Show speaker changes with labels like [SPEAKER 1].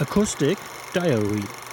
[SPEAKER 1] Acoustic Diary.